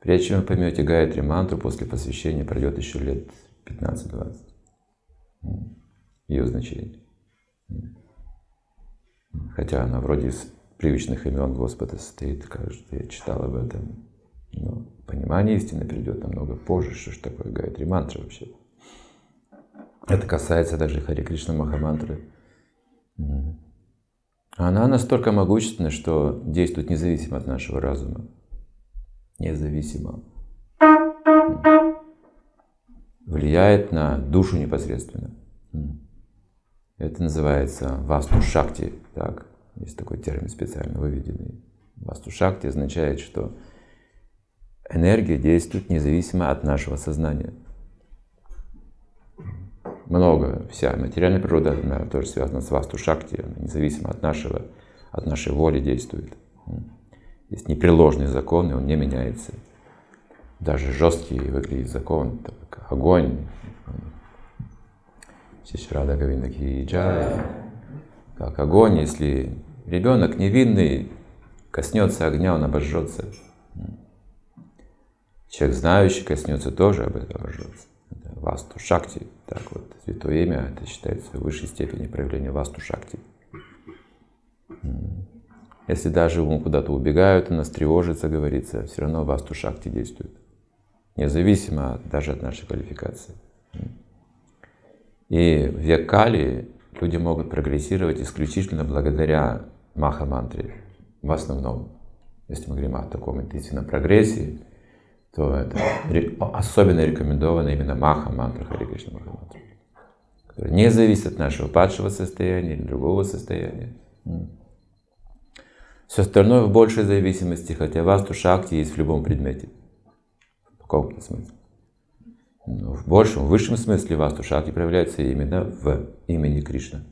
Прежде чем вы поймете Гайатри мантру, после посвящения пройдет еще лет 15-20. Ее значение. Хотя она вроде из привычных имен Господа состоит, кажется, я читал об этом. Но понимание истины придет намного позже, что же такое Гайатри мантра вообще. Это касается даже Хари Кришна Махамантры. Она настолько могущественна, что действует независимо от нашего разума. Независимо. Влияет на душу непосредственно. Это называется васту шакти. Так, есть такой термин специально выведенный. Васту шакти означает, что энергия действует независимо от нашего сознания. Много, вся материальная природа она тоже связана с васту шакти, независимо от нашего, от нашей воли действует. Есть непреложный закон, и он не меняется. Даже жесткий выглядит закон, так, огонь, Шишрада Гавинда Джай. Как огонь, если ребенок невинный коснется огня, он обожжется. Человек знающий коснется тоже обожжется. Васту шакти. Так вот, святое имя, это считается высшей степени проявление васту шакти. Если даже ему куда-то убегают, нас тревожится, говорится, все равно васту шакти действует. Независимо даже от нашей квалификации. И в век Кали люди могут прогрессировать исключительно благодаря Маха-мантре в основном. Если мы говорим о таком интенсивном прогрессе, то это особенно рекомендовано именно Маха-мантра Хари Кришна Маха-мантра, которая не зависит от нашего падшего состояния или другого состояния. Все остальное в большей зависимости, хотя васту шакти есть в любом предмете. В каком-то смысле. Но в большем, в высшем смысле васту шакти проявляется именно в имени Кришны.